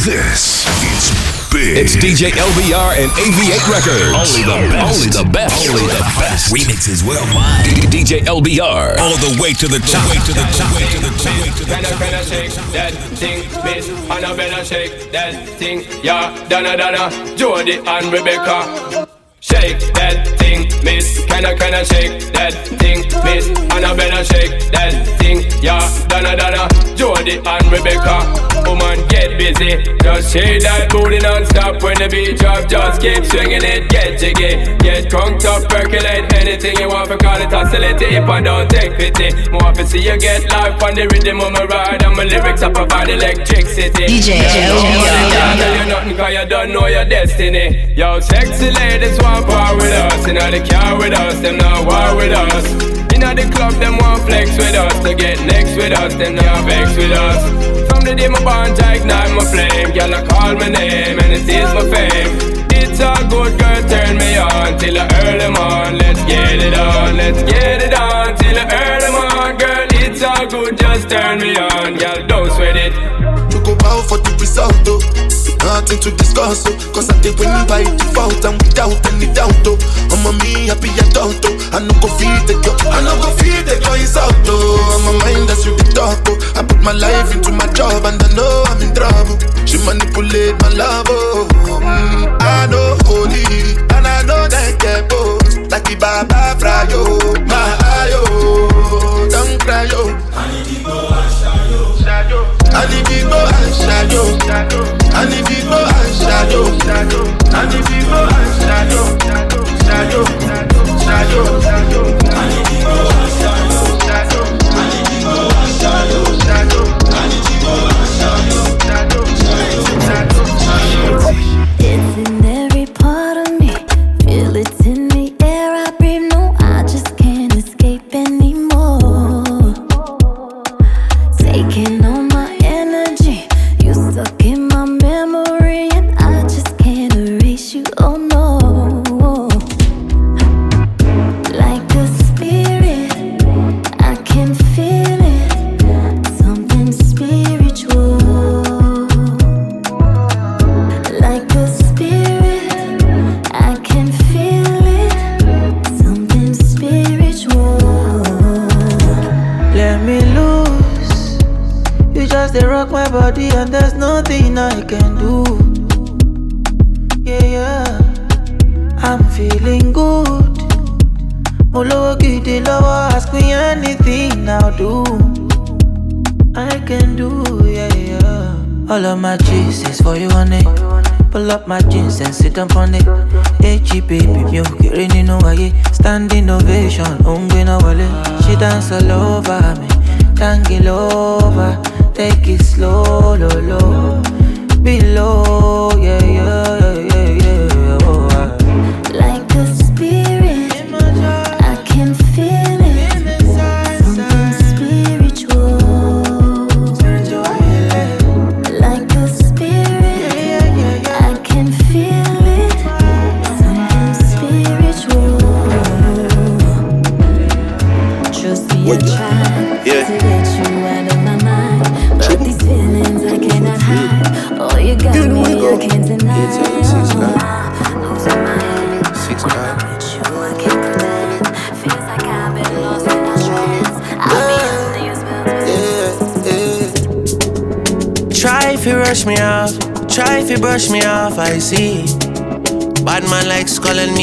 This is big. It's DJ LBR and AV8 Records. Only the best. Only the best. Only the best. Remixes worldwide. D- DJ LBR. All the way to the top. Way to the top. Way to the top. Way to the Can I, can I shake that thing, miss? And I better shake that thing, yeah. Donna, Donna, Jody and Rebecca. Shake that thing, miss. Can I, can I shake that thing, miss? And I better shake that thing, yeah. Donna, Donna, Jody and Rebecca. Woman, get busy. Just shake that booty non-stop when the beat drop. Just keep swinging it, get jiggy. Get crunked up, percolate anything you want. For call it oscillate if I don't take pity. More to see you get life on the rhythm of my ride. And my lyrics up about electricity. DJ Yeah, LBR. can't tell you nothing cause you don't know your destiny. Yo, sexy ladies want part with us. Know the car with us, them not war with us. Know the club, them want flex with us. To get next with us, them not vex with us. From the day my bond, ignite my flame. Girl, I call my name and it is my fame. It's a good girl, turn me on till the early on. Let's get it on, let's get it on till earn them on. Girl, it's all good, just turn me on. Girl, the result, though. Nothing to discuss, oh. Cause I did win by default and without any doubt, oh. I'm a me happy adult, oh. I no go feed the girl, I no go feed the girl, it's out, oh. I'm a mind that's really talk, oh. I put my life into my job and I know I'm in trouble. She manipulate my love, oh. Mm, I know holy, and I know that get both. Like the Baba Frayo, my ayo, don't cry, yo. Go and shadow, go and shadow, go and shadow, shadow, shadow, shadow,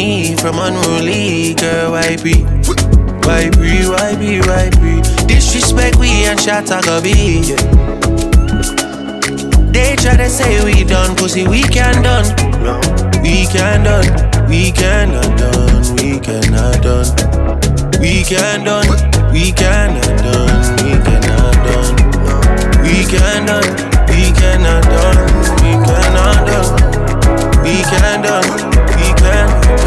me from unruly, girl, why be? Why be, why be, why be? Disrespect we and I go be. yeah. They try to say we done, pussy, we can done. We can done, we cannot done, we cannot done. We can done, we cannot done, we cannot done. We cannot, we cannot done, we cannot done. We can done, we can done.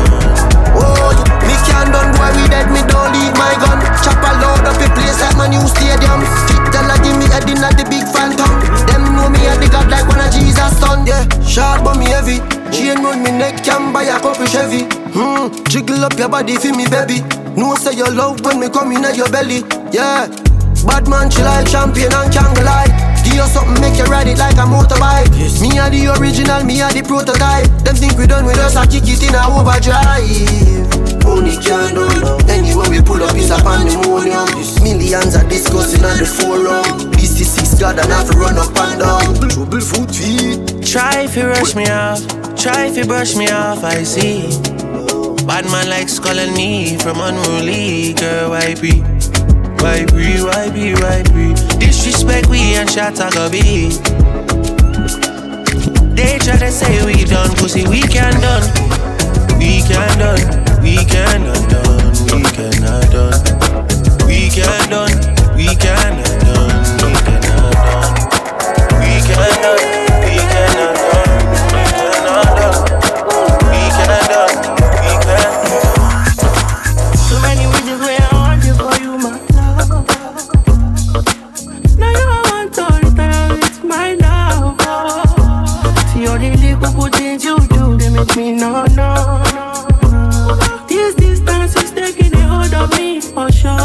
Oh, me can done boy, we dead, me don't leave my gun. Chop a load up a place like my new stadium. Kick the like give me in at the big phantom. Them know me a the god like one of Jesus' son. Yeah, short but me heavy. Chain round me neck, can buy a couple Chevy. Hmm, jiggle up your body for me, baby. No say your love when me come in at your belly. Yeah, bad man, she like champion and can't lie. Give you something, make you ride it like a motorbike. Yes. Me are the original, me are the prototype. Them think we done with us, I kick it in a overdrive. Only can do it. Anywhere we pull up is a pandemonium. Millions are discussing on the forum. This is six God and I have to run up and down. Trouble foot feet. Try if you rush me off. Try if you brush me off, I see. Bad man like skull and from unruly girl, I be. Why be, why be, why be? Disrespect we and shot a go be. They try to say we done, pussy we can done. We can done, we can done, we cannot done. We can done, we can done, we cannot done. We can done. of me, no, no. This distance is taking a hold of me for sure.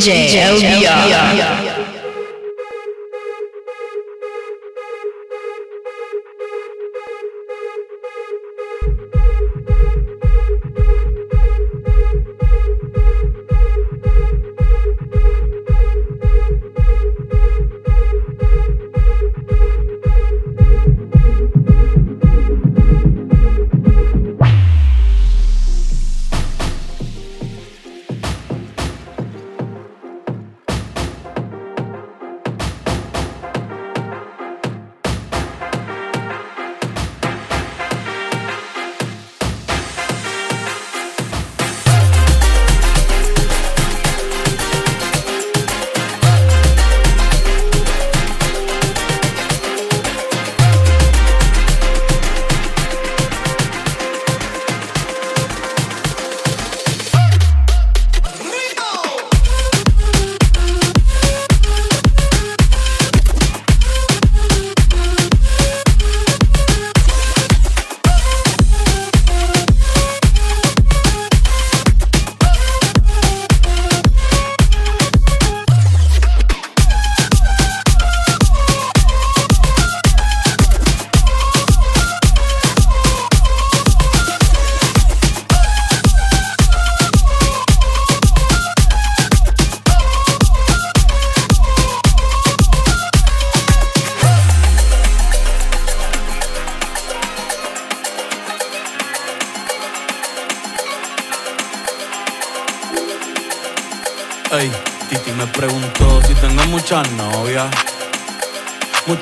DJ, LBR. Ey,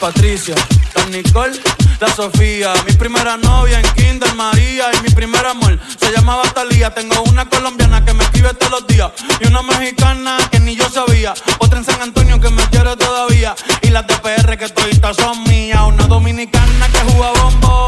Patricia, las Nicole, la Sofía. Mi primera novia en Kinder María y mi primer amor se llamaba Talía. Tengo una colombiana que me escribe todos los días y una mexicana que ni yo sabía. Otra en San Antonio que me quiere todavía y las de PR que toditas son mías. Una dominicana que juega bombón,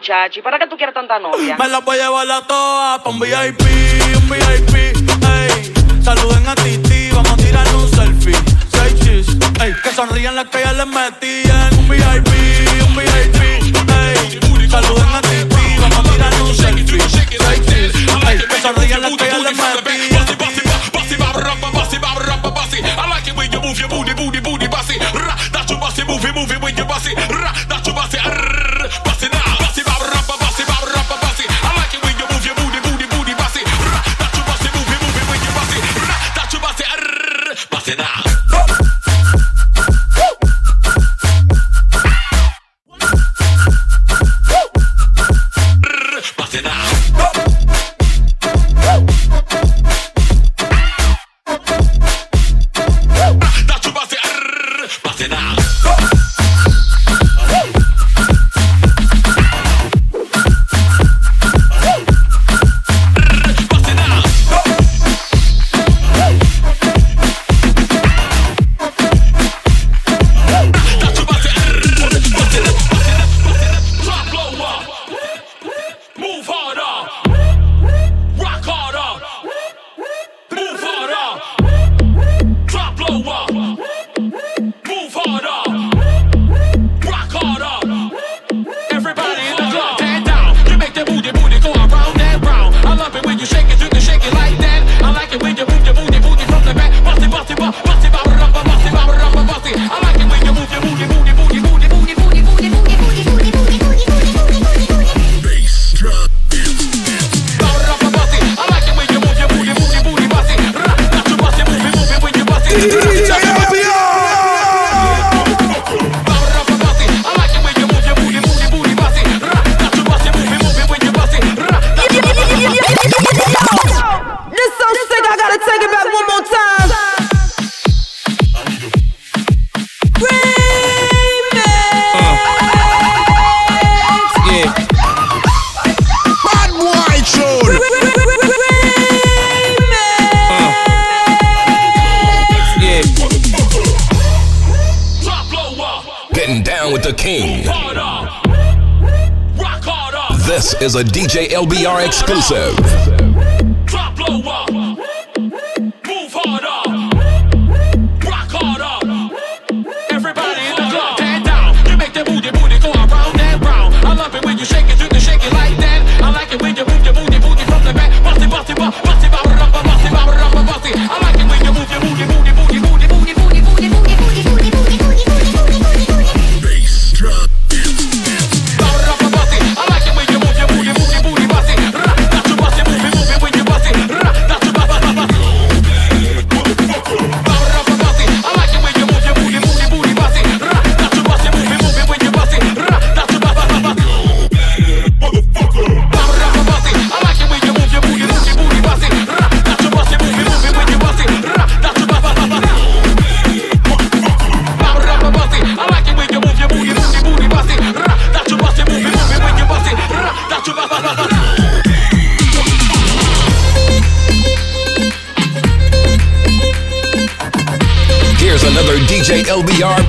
muchacho, ¿y para qué tú quieres tanta novia? Me las voy a llevar a todas pa' un VIP, un VIP, ey. Saluden a Titi, vamos a tirarle un selfie. Seis chis, ey. Que sonrían las que ya les metí en un VIP, un VIP, ey. Saluden a Titi, vamos a tirarle un selfie. Seis chis, ey. Que sonrían las que ya les metí en Bossy, bop, rumba, bossy, bop, rumba, bossy. I like it when you move your booty, booty, booty, bossy. Ra, that's your bossy, when you. Ra, that's your bossy, arr, a DJ LBR exclusive. LBR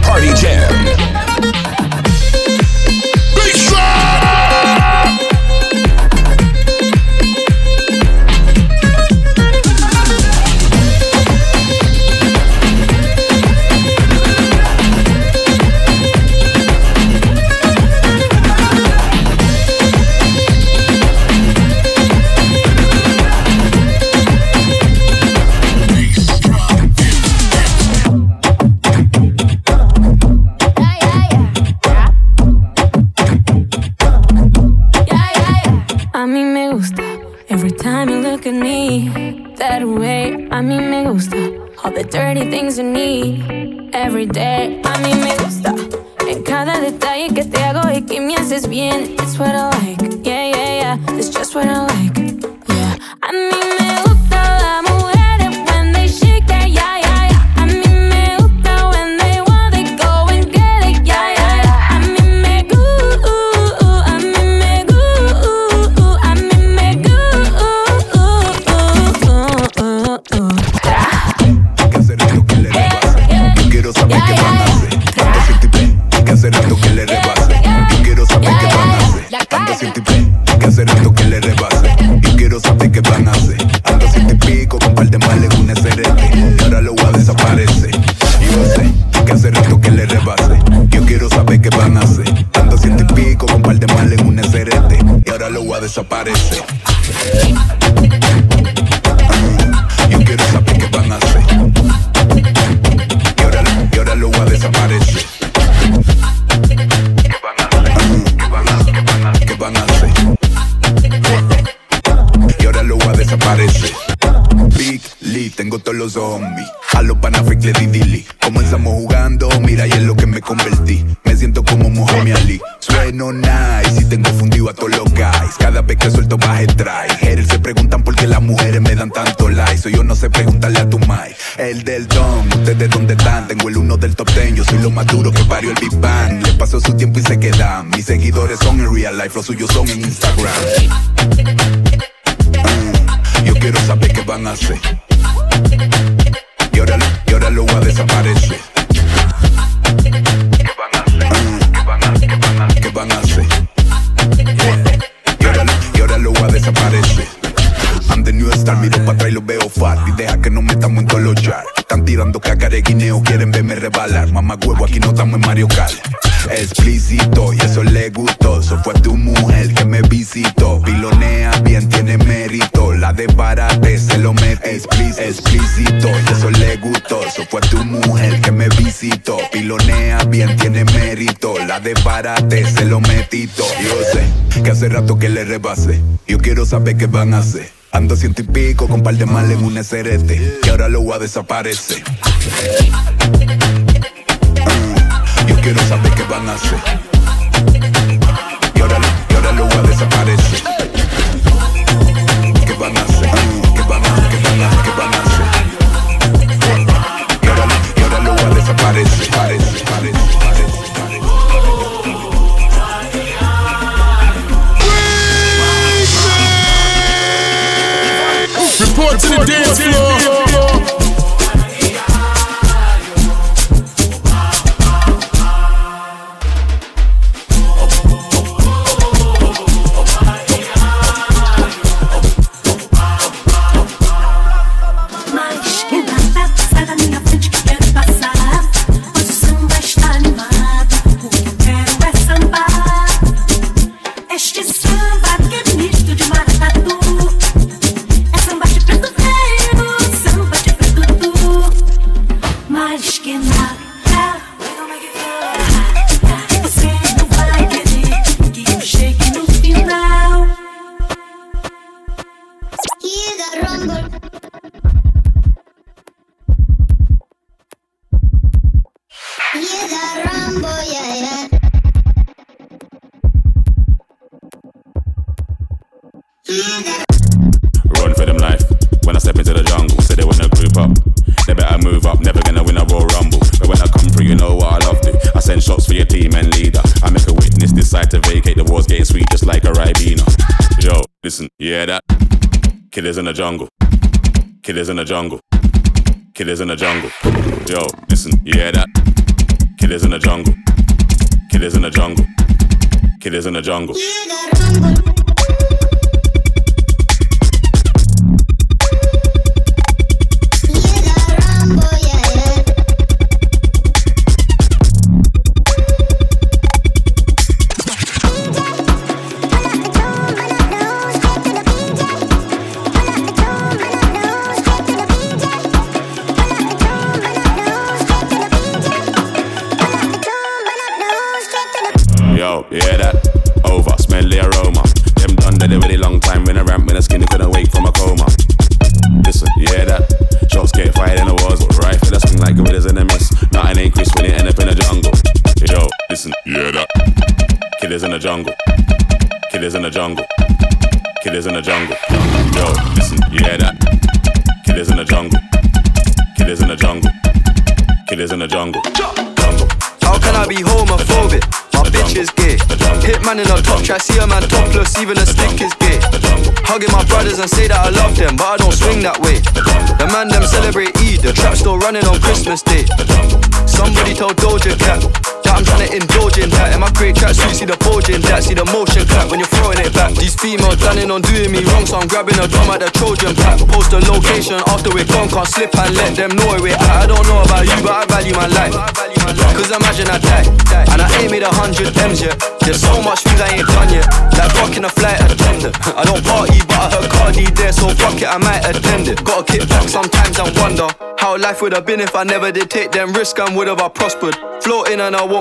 los zombies. A los Panafric le di dili. Comenzamos jugando, mira, y es lo que me convertí. Me siento como Mohamed Ali. Sueno nice y tengo fundido a todos los guys. Cada vez que suelto baje try. Haters se preguntan por qué las mujeres me dan tanto like. Soy yo no sé preguntarle a tu mic. El del don, ustedes dónde están. Tengo el uno del top ten. Yo soy lo más duro que parió el Big Bang. Le pasó su tiempo y se quedan. Mis seguidores son en real life, los suyos son en Instagram. desbarate, se lo metito. Yo sé que hace rato que le rebase. Yo quiero saber qué van a hacer. Ando ciento y pico con par de mal en un eserete. Que ahora lo voy a desaparecer. Yo quiero saber qué van a hacer. Killers in the jungle. Jungle. Killers in the jungle. Killers in the jungle. Yo, listen, you hear that? Killers in the jungle. Killers in the jungle. Killers in the jungle. Jungle. How can I be homophobic? My bitch is gay. Hitman in a top track, see a man topless, even a stick is gay. Hugging my brothers and say that I love them, but I don't swing that way. The man them celebrate Eid, the trap still running on Christmas Day. Somebody told Doja Cat that I'm trying to indulge in that. In my great track suit, see the bulge in that, see the motion clap when you're throwing it back. These females planning on doing me wrong, so I'm grabbing a drum at the Trojan pack. Post the location after we're gone, can't slip and let them know where we're at. I don't know about you, but I value my life. Cause imagine I die, and I ain't made a hundred M's yet. There's so much things I ain't done yet. Like rocking a flight attendant. I don't party, but I heard Cardi there, so fuck it, I might attend it. Gotta kick back sometimes and wonder how life would have been if I never did take them risks and would have I prospered. Floating and I won't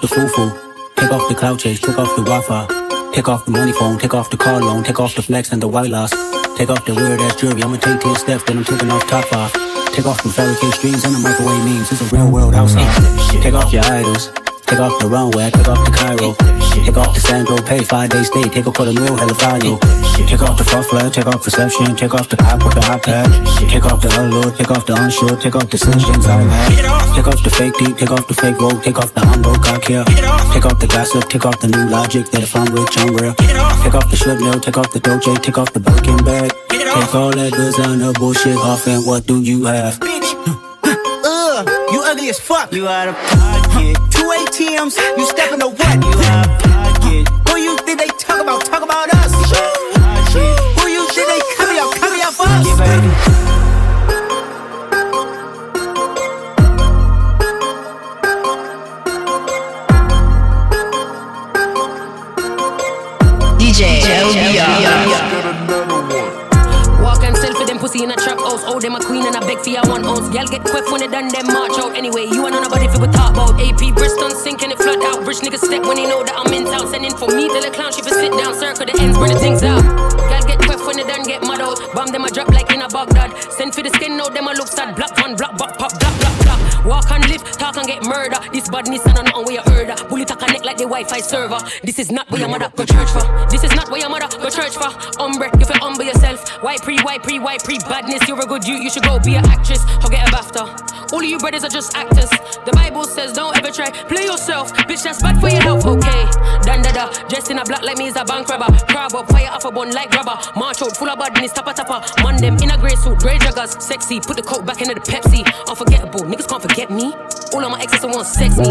Off the foo-foo, take off the cloud chase, take off the Wi-Fi, take off the money phone, take off the car loan, take off the flex and the white loss, take off the weird ass jewelry. I'ma take 10 steps, then I'm taking off top off. Take off the fabricate streams and the microwave memes. It's a real world outside. Take off your idols. Take off the runway, take off the Cairo. Take off the Sandro pay, five days stay, take a quarter meal, hella value. Take off the fuck flag, take off perception, take off the cop with the iPad. Take off the allure, take off the unsure, take off the decisions I had. Take off the fake deep, take off the fake road, take off the broke, I care. Take off the gossip, take off the new logic that if I'm rich, I'm real. Take off the nail, take off the doje, take off the Birkin bag. Take all that designer bullshit off, and what do you have? You ugly as fuck. You out of pocket. Two ATMs, you stepping to what? You out pussy in a trap house. Oh, them a queen and a beg for your one ounce. Girl get quick when they done them march out. Anyway, you and nobody fi we talk about. AP Bristol sinking it flood out. Rich nigga step when they know that I'm in town. Sending for me till the clown she fi sit down. Circle the ends, burn the things out. Girl get quick when they done get mad out. Bomb them a drop like in a Baghdad. Send for the skin, now them a look sad. Black one, black, black, pop, black, black. Walk and live, talk and get murder. This badness and nothing where you heard. her. Bullet a connect like the Wi-Fi server. This is not where your mother go church for. This is not where your mother go church for. Umbre, you feel humble yourself. White pre, white pre, white pre badness? You're a good you, you should go be an actress or get a BAFTA. All of you brothers are just actors. The Bible says don't ever try play yourself, bitch. That's bad for your health. Okay, done da da. Dressed in a black like me is a bank robber. Crab up, fire off a bun like rubber. March out, full of badness, tappa tappa. Man them in a grey suit, grey joggers, sexy. Put the coat back into the Pepsi. Unforgettable, niggas can't forget me. All of my exes want sex me.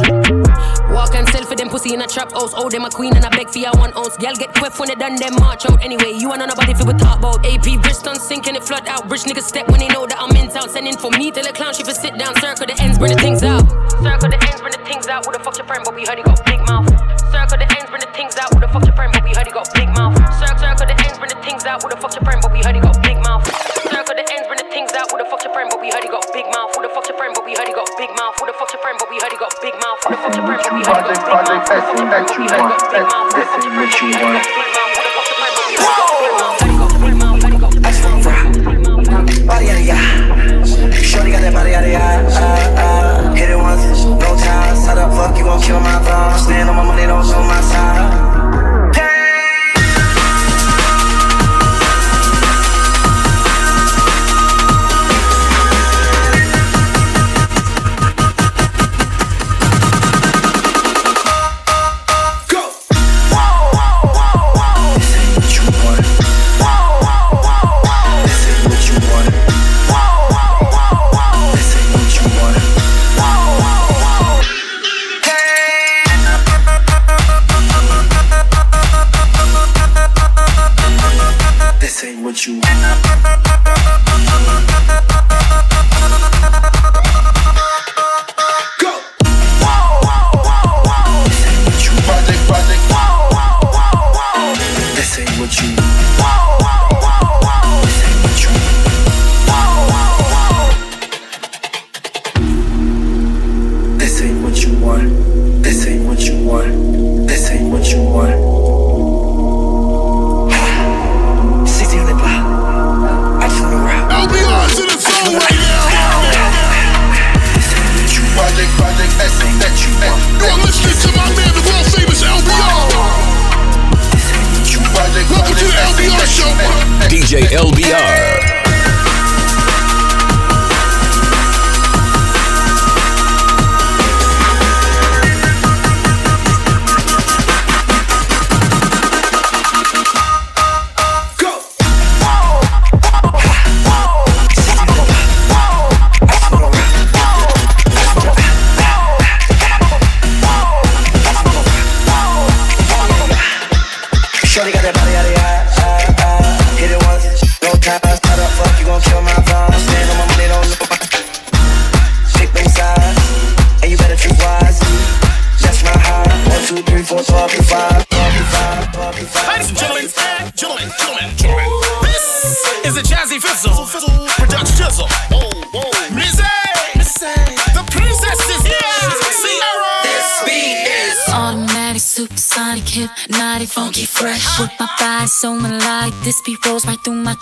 Walk and sell for them pussy in a trap house. Oh, them a queen and I beg for ya one ounce. Girl get quiff when they done them march out. Anyway, you and nobody fi we talk about. AP Bristol sinking it flood out. Rich niggas step when they know that I'm in town. Sending for me till the clown she fi sit down. Circle the ends, bring the things out. Circle the ends, bring the things out. Who the fuck your friend? But we heard he got big mouth. Circle the ends, bring the things out. Who the fuck your friend? But we heard he got big mouth. Circle, circle the ends, bring the things out. Who the fuck your friend? But we heard he got big mouth. Circle the ends, bring the things out. Who the fuck your friend? But we heard he got big mouth. Who the fuck your friend? But we heard he got big mouth. Who the fuck your friend? But we heard he got big mouth. Who the fuck your friend? But we heard he got big mouth. Who the fuck your friend? But we heard he got big mouth. Who the fuck your friend? But we heard he got big mouth. Who the fuck your friend? But we heard he got big mouth. Body yada yada. Shorty got that body yada yada. Uh, uh. Hit it once, no time. Set up, fuck you gon' kill my vibe. Stand on my money, don't show my side.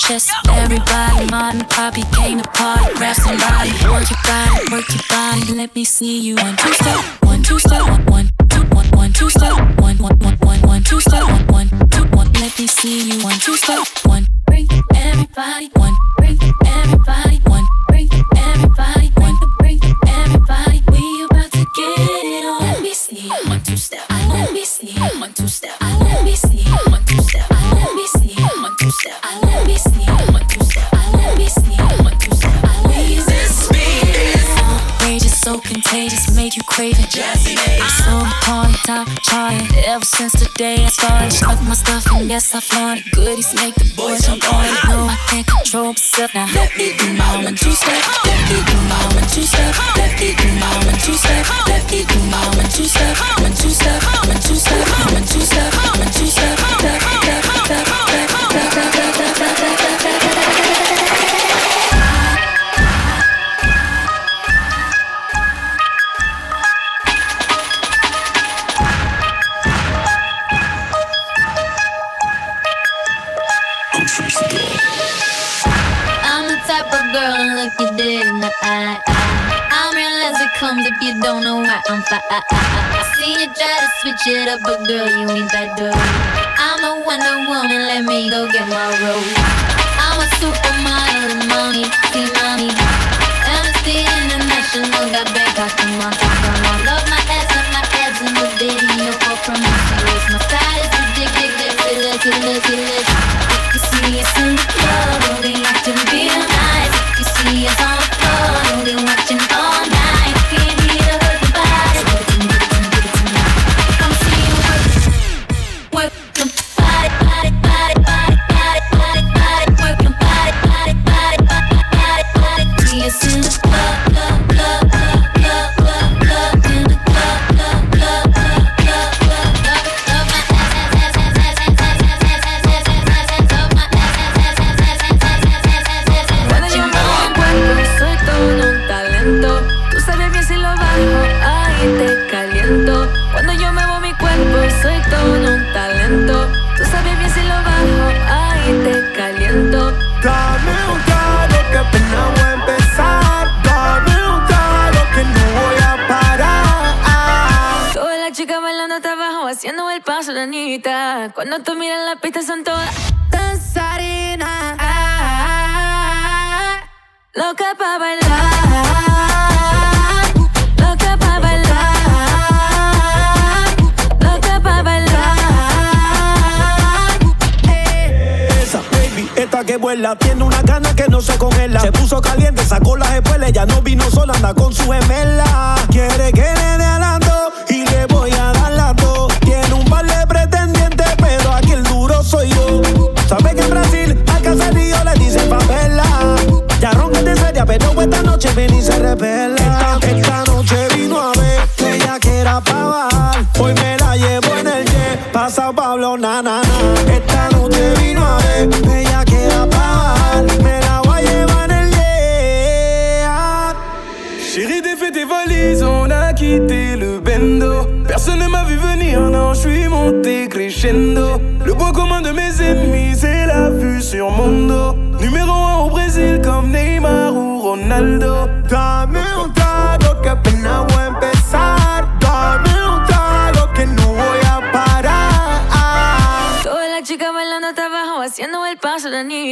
Chest. Everybody, Martin, Poppy came to party. Grab somebody, work your body, work your body. Let me see you one two step, one two step, one off morning Tiene una gana que no se congela. Se puso caliente, sacó las espuelas. Ya no vino sola, anda con su gemela. Quiere que le dé y le voy a dar las dos. Tiene un par de pretendientes, pero aquí el duro soy yo. Sabe que en Brasil al caserío le dice papela. Ya ronca de seria, pero esta noche viene y se revela.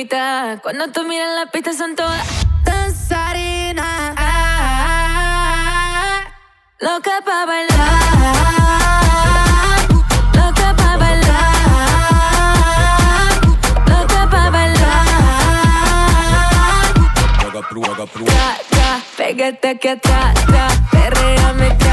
Cuando tú miras la pista son todas danzarinas. Ah, ah, ah, loca pa' bailar. Pégate aquí atrás, atrás, perreame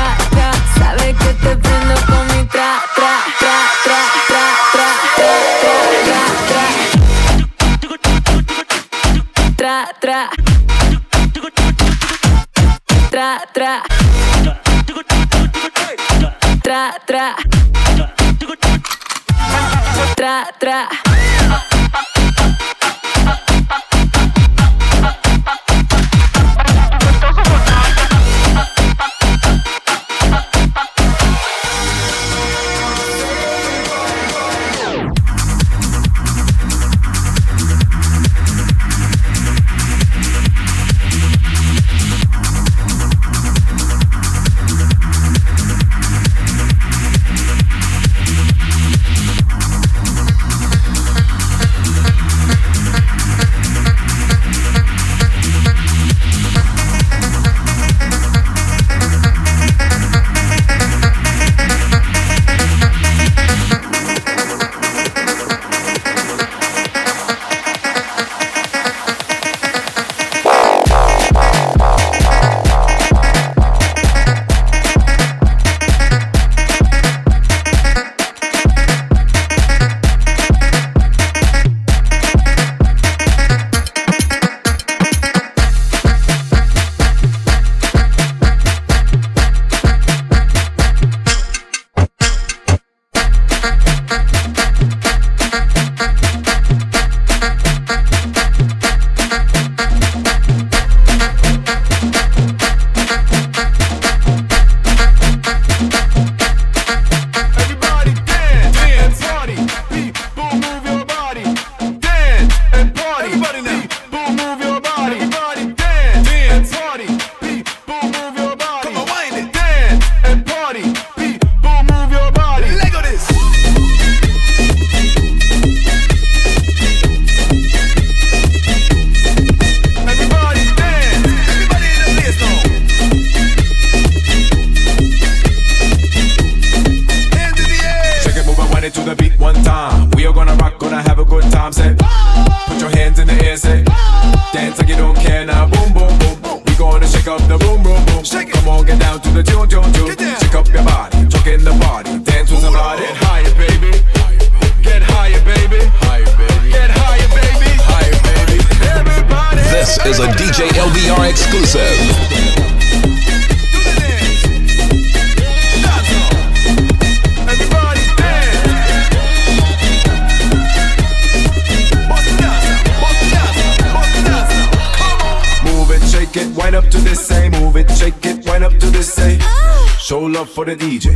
up for the DJ.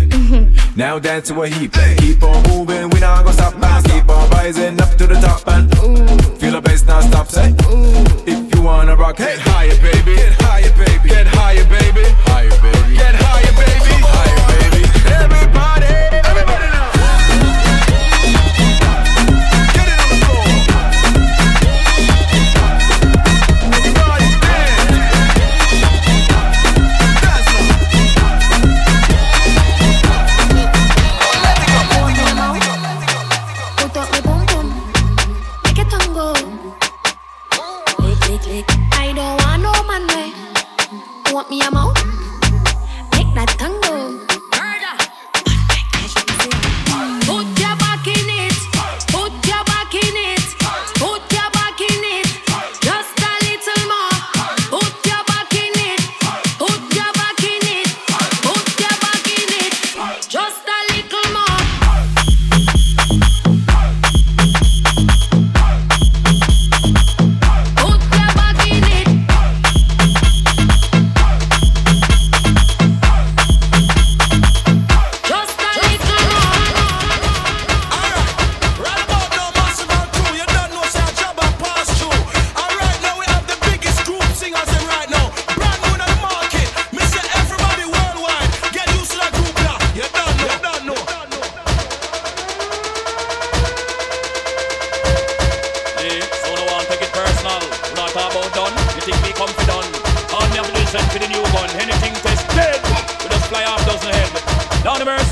Now dance to a heap. Keep on moving, we not gonna stop. Now keep on rising up to the top and Ooh. feel the bass now stop. Say, Ooh. if you wanna rock, get higher, baby. Get higher, baby. Get higher, baby. Higher, baby. Get higher, baby. Higher, baby. Higher, baby. normal. Not about done. You think we come for done? All me have to do is send for the new gun. Anything test dead. We just fly off dozen head. Down the mercy.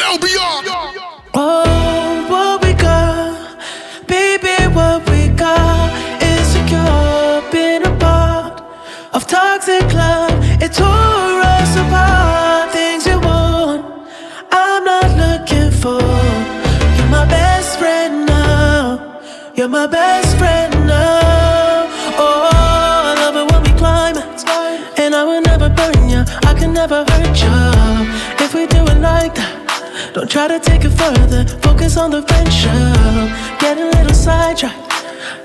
LBR. Oh. Try to take it further, focus on the venture. Getting a little sidetracked,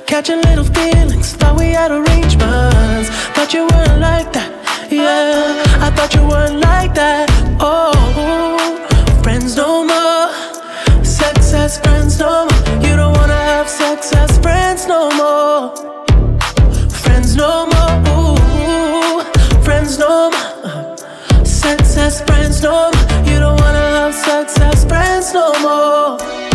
catching little feelings. Thought we had arrangements, thought you weren't like that. Yeah, I thought you weren't like that. Oh, friends no more, sex as friends no more. You don't wanna have sex as friends no more. Friends no more, Ooh, friends no more. Sex as friends no more. You don't. Love, sex as friends no more.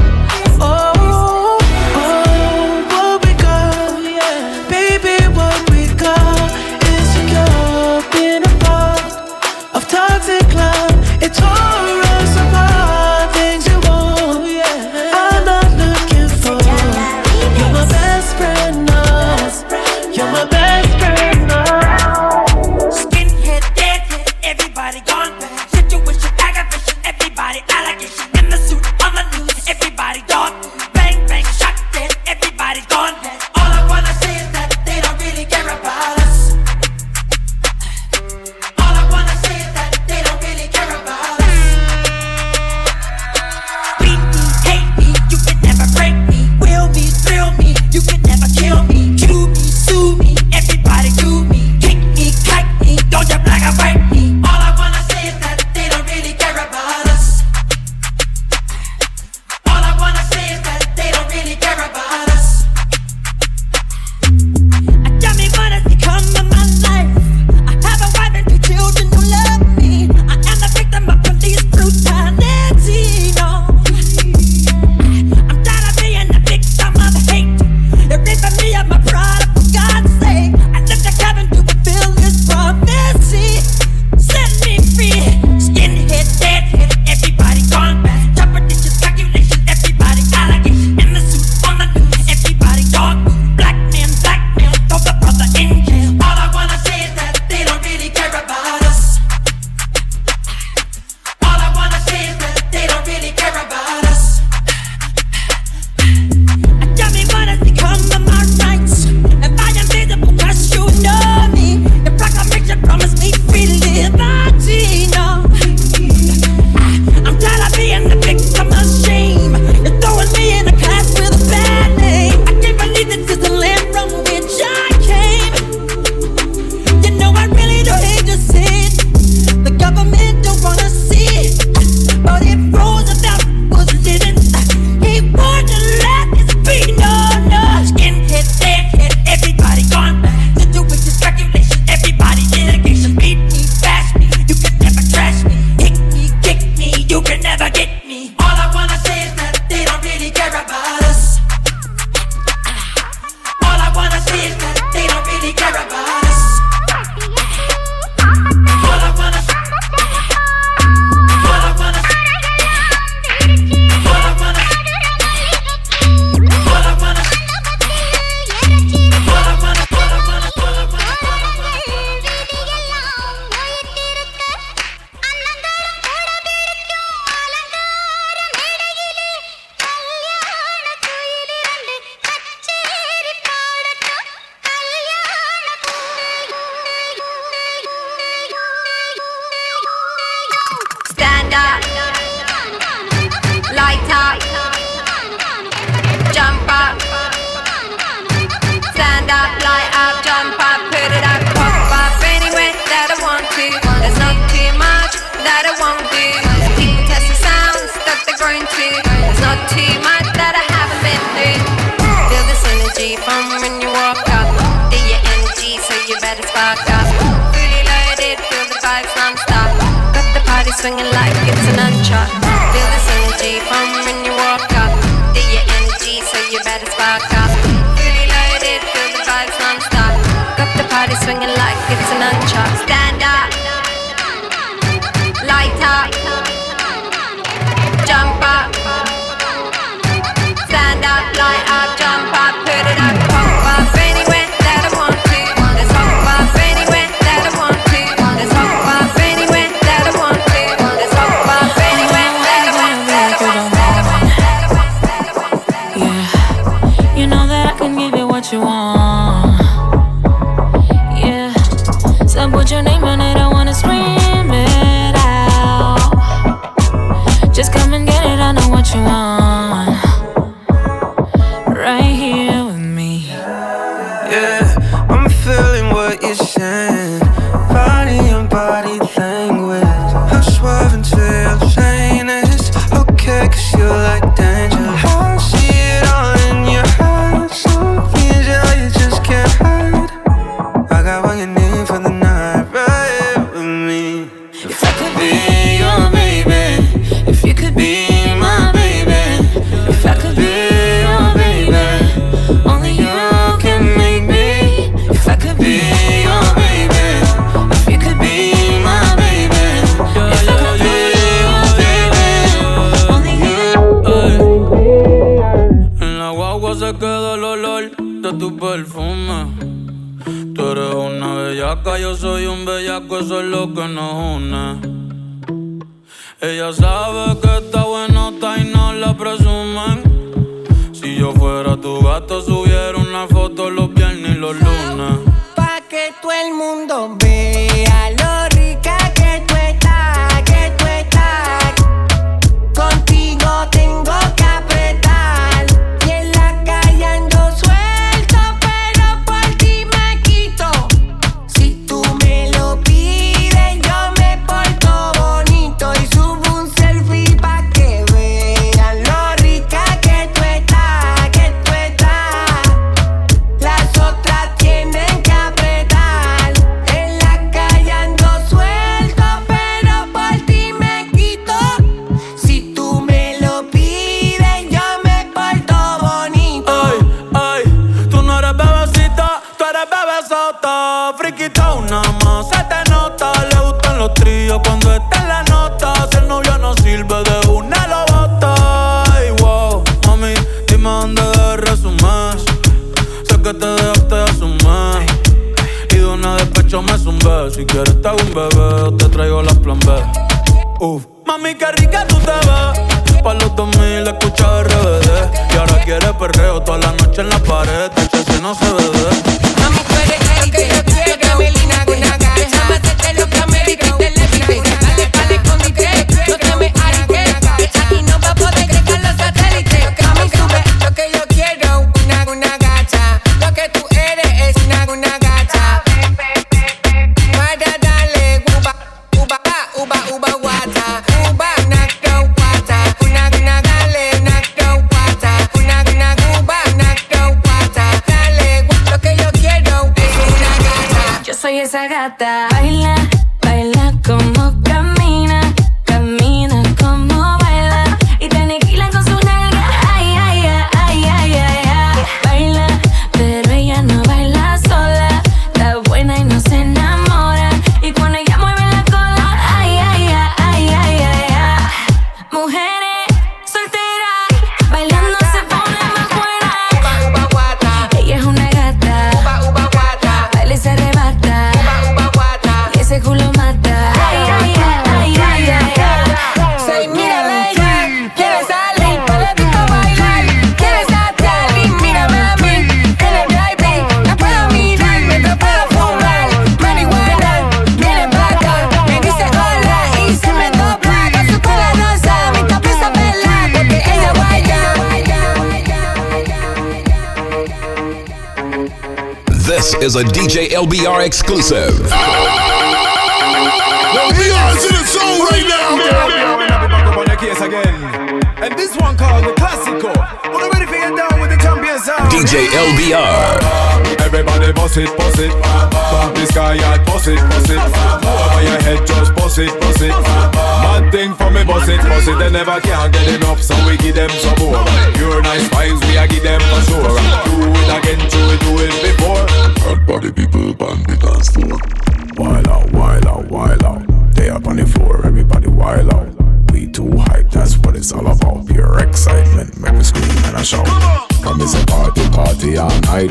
Come it's a party, party all night.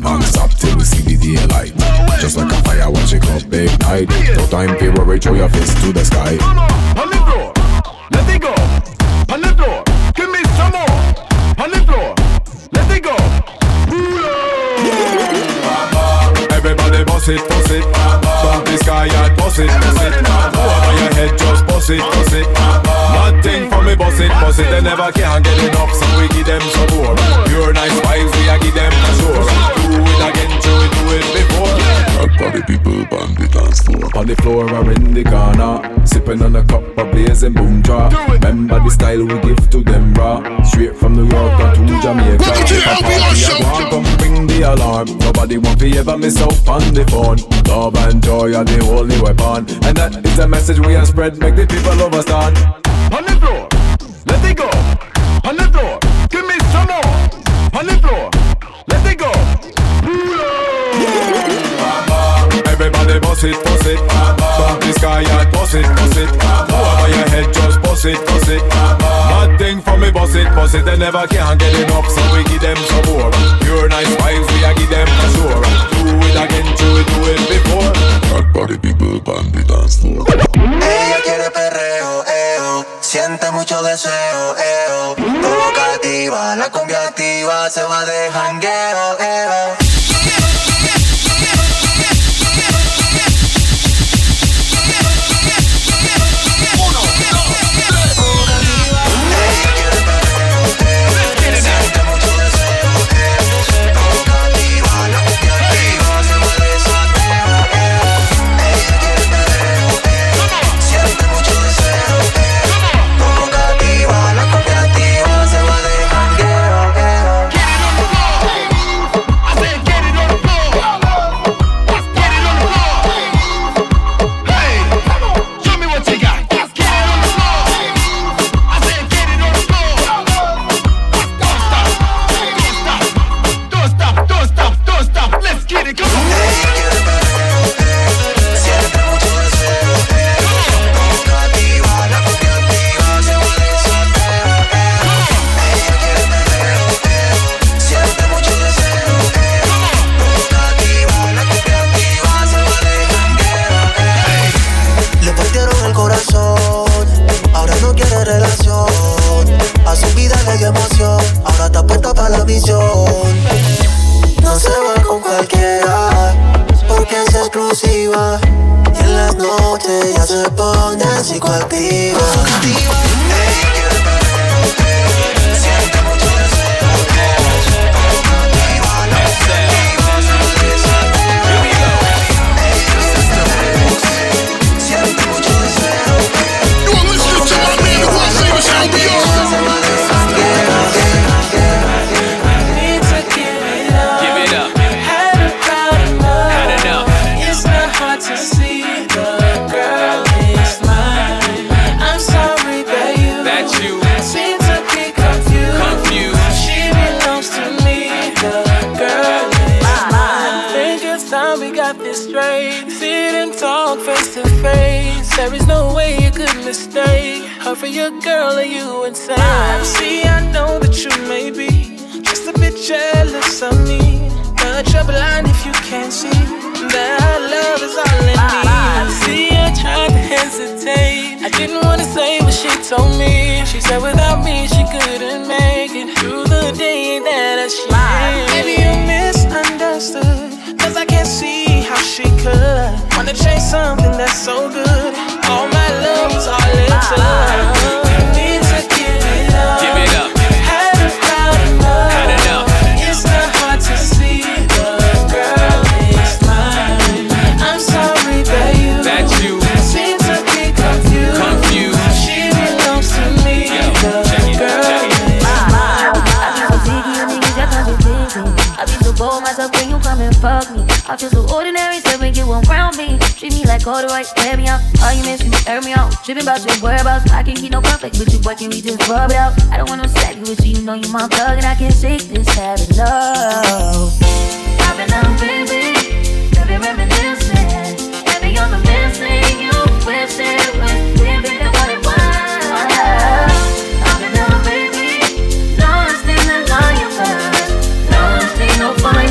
Non stop till we see the daylight. Just like a fire watch it up night. No time to worry, throw your face to the sky. On the floor, let it go. On the floor, give me some more. On the floor, let it go. Everybody boss it, boss it. Bump this guy, I boss it, boss it. Over your head, just boss it, boss it bust it, bust it, they never can get enough, so we give them some more. Pure nice vibes, we a give them a sure. Do it again, do it, do it before. Party people on the dance floor. On the floor or in the corner, sipping on a cup of blazing boom jar. Remember the style we give to them raw, straight from New York to Jamaica. Welcome to the LBR. Come ring the alarm. Nobody want to be ever miss out on the phone. Love and joy are the only weapon, and that is the message we have spread. Make the people understand. On the floor let it go. On the floor, give me some more. On the floor, let it go. Everybody bust it, bust it. Bump the sky and bust it, bust it. Over your head, just bust it, bust it. Bad thing for me, bust it, bust it. They never can get enough, so we give them some more. Pure nice vibes, we a give them for sure. Do it again, do it, do it before. Bad body people on the dance floor. Ella quiere perreo, eo. Siente mucho deseo, eo. Provocativa, la cumbia activa se va de jangueo, eo. Could wanna chase something that's so good. All my ah, ah, ah. love is all it took. I feel so ordinary, still when you around me. Treat me like all the right, wear me out. Arguments, you miss me, air me out. Tripping about your whereabouts. I can't keep no perfect with you, boy. Can we just rub it out? I don't want no sex with you, you know you my thug, and I can't shake this habit. No. I've been out, baby. Baby, reminiscing. Heavy on the missing. You wish it was different than what it was. I've been out, baby. Lost in the lion bird. Lost in no finding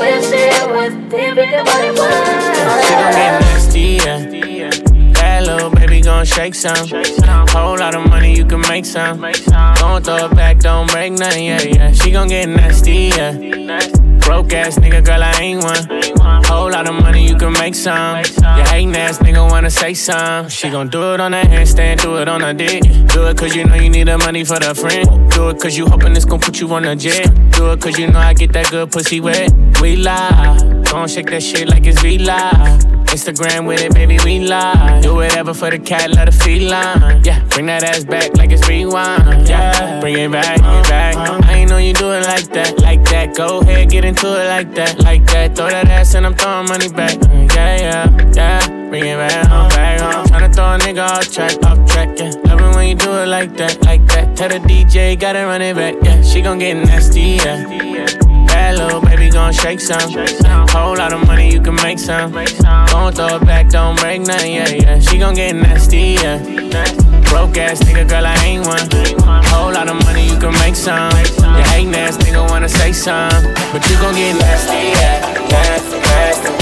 you wish it was different than what it was. She gon' get nasty, yeah. That little baby gon' shake some. Whole lot of money, you can make some. Gon' throw it back, don't break nothing, yeah, yeah. She gon' get nasty, yeah. Broke ass nigga, girl, I ain't one. Whole lot of money, you can make some. You hating ass nigga wanna say some. She gon' do it on that handstand, do it on her dick. Do it cause you know you need the money for the friend. Do it cause you hoping it's gon' put you on a jet. Do it cause you know I get that good pussy wet. We lie, gon' shake that shit like it's V Live. Instagram with it, baby, we lie. Do whatever for the cat, let her feline. Yeah, bring that ass back like it's rewind. Yeah, bring it back, bring it back. Know you do it like that, like that. Go ahead, get into it like that, like that. Throw that ass and I'm throwing money back. Mm, yeah, yeah, yeah. Bring it back home, back home. Tryna throw a nigga off track, off track, yeah. Love it when you do it like that, like that. Tell the DJ, gotta run it back, yeah. She gon' get nasty, yeah. Bad little baby gon' shake some. Whole lot of money, you can make some. Gon' throw it back, don't break nothing, yeah, yeah. She gon' get nasty, yeah. Broke ass nigga, girl, I ain't one. Whole lot of money, you can make some. You hating ass nigga wanna say some. But you gon' get nasty, yeah. Nasty, nasty. Nasty,